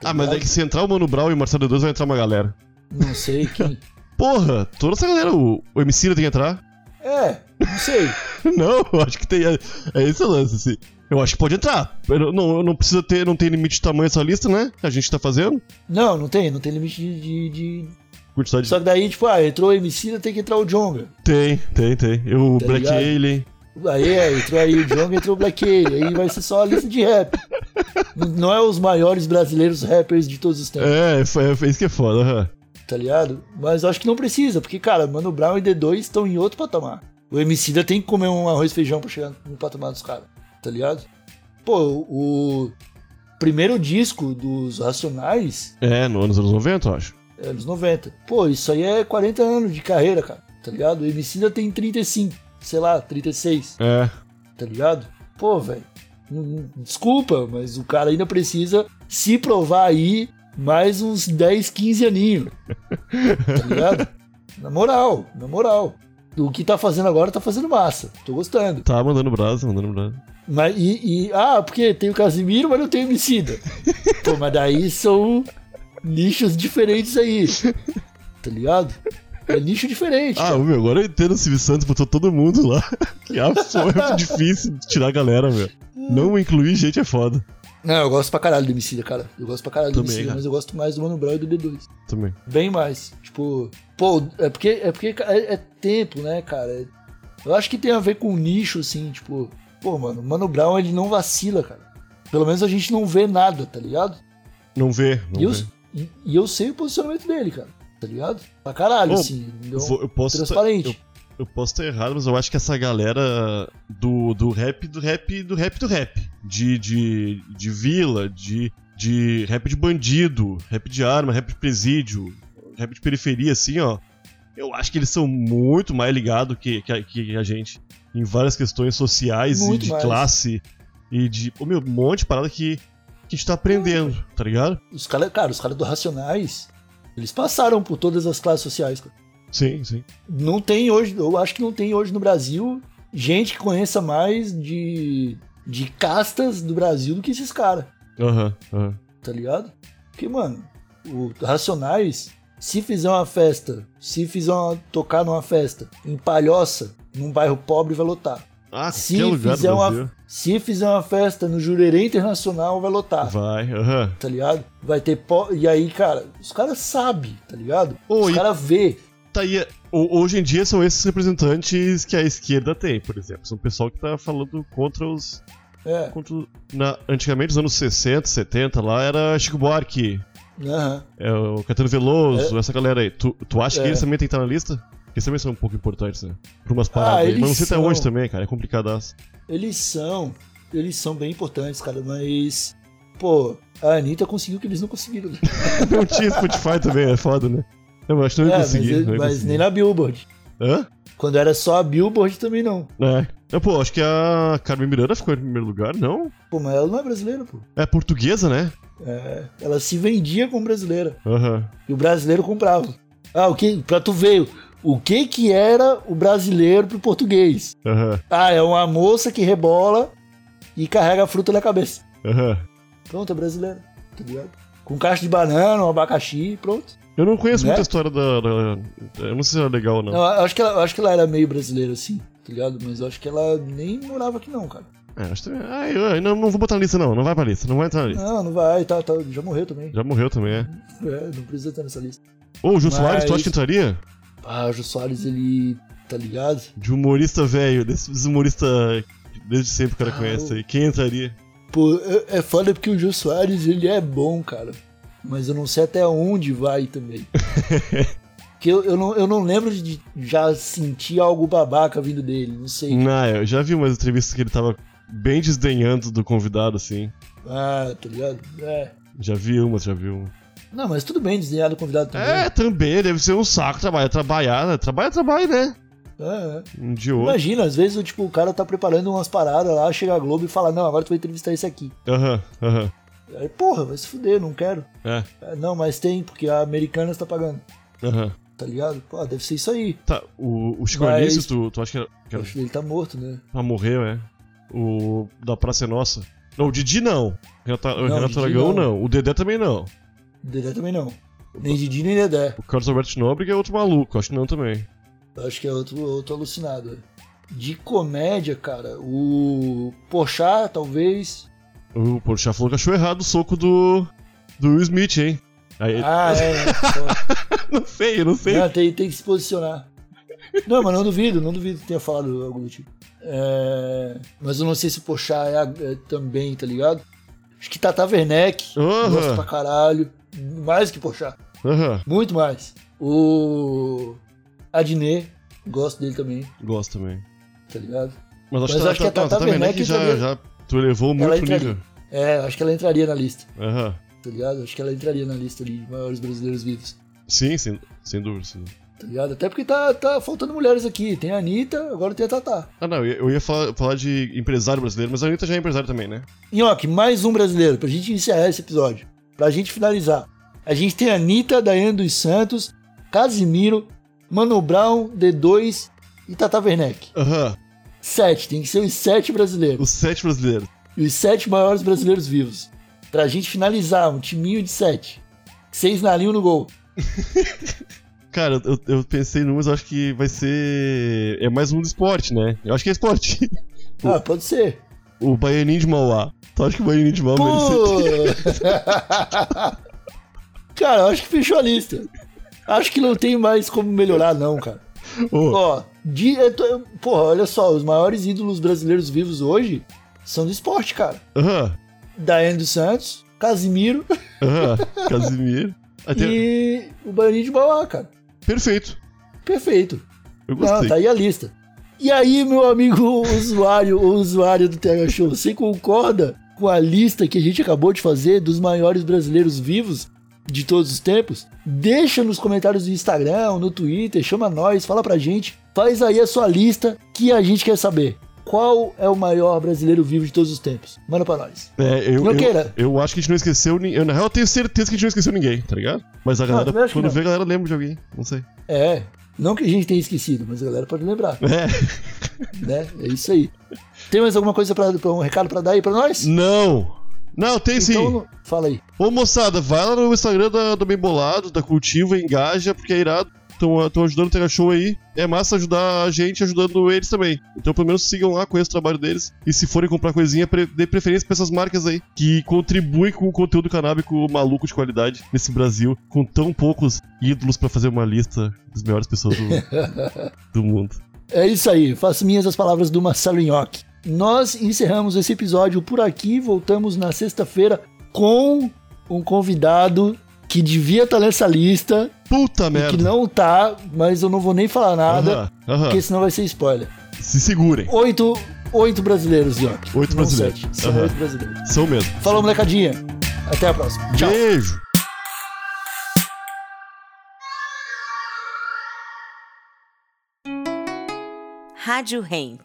Ah, mas é que se entrar o Mano Brown e o Marcelo D2 vai entrar uma galera. Não sei quem. Porra, toda essa galera, o, o MC tem que entrar? É, não sei. não, eu acho que tem. É, é esse o lance, assim. Eu acho que pode entrar. Eu não, eu não precisa ter, não tem limite de tamanho essa lista, né? Que a gente tá fazendo. Não, não tem, não tem limite de- de- de, Quantidade Só que daí, tipo, ah, entrou o MC, tem que entrar o Jonga. Tem, tem, tem. Eu, Tá Black ligado? Aí, é, entrou aí o Jonga, entrou o Black Alien. Aí vai ser só a lista de rap. Não é os maiores brasileiros rappers de todos os tempos, É, foi, foi isso que é foda. aham. tá ligado? Mas acho que não precisa, porque, cara, Mano Brown e D2 estão em outro patamar. O MC ainda tem que comer um arroz e feijão pra chegar no patamar dos caras, tá ligado? Pô, o primeiro disco dos Racionais É, no anos anos 90, eu acho. é anos 90. Pô, isso aí é 40 anos de carreira, cara, tá ligado? O MC ainda tem 35, sei lá, 36. É. tá ligado? Pô, velho, desculpa, mas o cara ainda precisa se provar aí mais uns 10, 15 aninhos, tá ligado? Na moral, na moral. O que tá fazendo agora tá fazendo massa, tô gostando. Tá mandando brasa, mandando brasa. Mas, e, e- ah, porque tem o Casimiro, mas não tem o Emicida. Pô, mas daí são nichos diferentes aí, tá ligado? É nicho diferente. Ah, cara. meu, agora eu entendo o Silvio Santos botou todo mundo lá. Que pô, é difícil tirar a galera, meu. Não incluir gente é foda. Não, eu gosto pra caralho do Emicida, cara. Eu gosto pra caralho do Também, Emicida, cara. mas eu gosto mais do Mano Brown e do D2. Também. Bem mais. Tipo, pô, é porque é, porque é, é tempo, né, cara? Eu acho que tem a ver com nicho, assim, tipo, pô, mano, o Mano Brown ele não vacila, cara. Pelo menos a gente não vê nada, tá ligado? Não vê, não E eu, vê. e, e eu sei o posicionamento dele, cara. Tá ligado? Pra caralho, Ô, assim. Eu, vou- eu posso tá- transparente. eu, eu posso estar errado, mas eu acho que essa galera do, do rap, do rap, do rap, do rap. De, de, de vila, de, de rap de bandido, rap de arma, rap de presídio, rap de periferia, assim, ó. Eu acho que eles são muito mais ligados que, que, a- que a gente. Em várias questões sociais Muito e de mais. classe. E de. Ô, meu, um monte de parada que, que a gente tá aprendendo, tá ligado? Os caras, cara, os caras do Racionais, eles passaram por todas as classes sociais. Sim, sim. Não tem hoje, eu acho que não tem hoje no Brasil gente que conheça mais de, de castas do Brasil do que esses caras, Aham, aham. tá ligado? Porque, mano, o Racionais, se fizer uma festa, se fizer uma, tocar numa festa em Palhoça, num bairro pobre, vai lotar. Ah, Se fizer, uma, se fizer uma festa no Jurerê Internacional, vai lotar. Vai, aham. Tá ligado? Vai ter. Po... E aí, cara, os caras sabem, tá ligado? Os e- caras vê. Tá aí. ho- Hoje em dia são esses representantes que a esquerda tem, por exemplo. São o pessoal que tá falando contra os. É, Contra, na, antigamente, nos anos 60, 70, lá era Chico Buarque, aham. é, o Caetano Veloso, essa galera aí. Tu, tu acha que É. eles também tem que estar na lista? Eles também são um pouco importantes, né? Por umas paradas aí. Ah, eles Mas não sei até são. onde também, cara. É complicadaço. Eles são. Eles são bem importantes, cara, mas. Pô, a Anitta conseguiu o que eles não conseguiram. né? não tinha Spotify também, é foda, né? Eu acho que não ia É, mas, conseguir. não ia mas conseguir. nem na Billboard. Hã? Quando era só a Billboard também não. É. Eu, pô, acho que a Carmen Miranda ficou em primeiro lugar, não? Pô, mas ela não é brasileira, pô. É portuguesa, né? É, ela se vendia como brasileira. Aham. E o brasileiro comprava. Ah, o que? Pra tu ver, o que que era o brasileiro pro português? Aham. Ah, é uma moça que rebola e carrega a fruta na cabeça. Aham. Pronto, é brasileiro, tá ligado? Com caixa de banana, um abacaxi, pronto. Eu não conheço Né? muito a história da, da- Eu não sei se era legal ou não. Não, eu acho que ela, acho que ela era meio brasileira, assim, tá ligado? Mas eu acho que ela nem morava aqui não, cara. É, acho que. Ah, eu, eu não, não vou botar na lista, não. Não vai pra lista. Não vai entrar na lista. Não, não vai, tá, tá, já morreu também. Já morreu também, é. É, não precisa estar nessa lista. Ô, o Jô Mas- Soares, tu acha que entraria? Ah, o Jô Soares, ele, tá ligado? De humorista velho, desses humorista desde sempre que o cara Ah, conhece aí. Quem entraria? Pô, é, é foda porque o Jô Soares, ele é bom, cara. Mas eu não sei até onde vai também. Porque eu, eu, não, eu não lembro de já sentir algo babaca vindo dele, não sei. Não, eu já vi umas entrevistas que ele tava bem desdenhando do convidado, assim. Ah, tá ligado? É. Já vi umas, já vi uma. Não, mas tudo bem, desenhado convidado também. É, também, deve ser um saco trabalhar, trabalhar, né? Trabalha, trabalha, né? É, é. Um ou outro. Imagina, às vezes o, tipo, o cara tá preparando umas paradas lá, chega a Globo e fala, não, agora tu vai entrevistar esse aqui. Aham, aham. Aí, porra, vai se fuder, não quero. É, É, não, mas tem, porque a Americanas tá pagando. aham. Tá ligado? Pô, deve ser isso aí. Tá, o, o Chico Mas- Anísio, tu, tu acha que era, que era acho que ele tá morto, né? Ah, morreu, é. O da Praça é Nossa. Não, o Didi não. O Não, Renato Aragão não. não. O Dedé também não. Dedé também não. Nem Didi, nem Dedé. O Carlos Alberto Nobre é outro maluco, acho que não também. Eu acho que é outro, outro alucinado. De comédia, cara, o Porchat, talvez. O Porchat falou que achou errado o soco do. do Will Smith, hein? Aí, Ah, é. não sei, não sei. Não, tem, tem que se posicionar. Não, mas não duvido, não duvido que tenha falado algo do tipo. É, Mas eu não sei se o Porchat é, a- é também, tá ligado? Acho que Tata Werneck, gosto pra caralho. Mais que Porchat, Aham, muito mais. O Adnet, gosto dele também, gosto também. tá ligado? Mas acho Mas que, acho que a tá- Tata tá vendo Werneck que já, entraria- já tu elevou muito o entraria. nível. É, acho que ela entraria na lista, Aham. tá ligado? Acho que ela entraria na lista ali de maiores brasileiros vivos. Sim, sem, sem dúvida. Sim. Tá ligado? Até porque tá, tá faltando mulheres aqui. Tem a Anitta, agora tem a Tatá. Ah, não, eu ia- falar, falar de empresário brasileiro, mas a Anitta já é empresária também, né? Nhoque, mais um brasileiro, pra gente encerrar esse episódio. Pra gente finalizar. A gente tem a Anitta, Daiane dos Santos, Casimiro, Mano Brown, D2 e Tata Werneck. Aham. Sete, tem que ser os sete brasileiros. Os sete brasileiros. E os sete maiores brasileiros vivos. Pra gente finalizar, um timinho de sete. Seis na linha no gol. Cara, eu, eu pensei num, mas eu acho que vai ser. É mais um do esporte, né? Eu acho que é esporte. Ah, pode ser. O Baianinho de Mauá. Tu acha que o Baianinho de Mauá Pô! merece? cara, eu acho que fechou a lista. Acho que não tem mais como melhorar, não, cara. Ô, Ó, de, tô- porra, olha só, os maiores ídolos brasileiros vivos hoje são do esporte, cara. Aham, Daiane dos Santos, Casimiro aham. Casimiro. Até... e o Baianinho de Mauá, cara. Perfeito. Perfeito. Eu Não, gostei. tá aí a lista. E aí, meu amigo usuário, usuário do TH Show, você concorda com a lista que a gente acabou de fazer dos maiores brasileiros vivos de todos os tempos? Deixa nos comentários do Instagram, no Twitter, chama nós, fala pra gente. Faz aí a sua lista que a gente quer saber. Qual é o maior brasileiro vivo de todos os tempos? Manda pra nós. É, eu, Não eu, queira. eu acho que a gente não esqueceu. Eu, na real, eu tenho certeza que a gente não esqueceu ninguém, tá ligado? Mas a galera, também acho que quando vê, a galera lembra de alguém. Não sei. É, não que a gente tenha esquecido, mas a galera pode lembrar, É. né? É isso aí. Tem mais alguma coisa pra, pra um recado pra dar aí pra nós? Não! Não, tem sim. Então, fala aí. Ô moçada, vai lá no Instagram da, do Bem Bolado, da Cultiva, engaja, porque é irado. Estão ajudando o Tega Show aí. É massa ajudar a gente ajudando eles também. Então, pelo menos sigam lá, conheçam o trabalho deles. E se forem comprar coisinha, pre dê preferência pra essas marcas aí, que contribuem com o conteúdo canábico maluco de qualidade nesse Brasil, com tão poucos ídolos pra fazer uma lista das melhores pessoas do, do mundo. É isso aí, faço minhas as palavras do Marcelo Nhoque. Nós encerramos esse episódio por aqui, voltamos na sexta-feira com um convidado que devia estar nessa lista Puta e merda. que não tá, mas eu não vou nem falar nada, Aham, aham. porque senão vai ser spoiler. Se segurem. Oito, oito brasileiros, Nhoque. Oito Não brasileiros. sete, São Aham. oito brasileiros. São mesmo. Falou, molecadinha. Até a próxima. Tchau. Beijo. Rádio Hemp.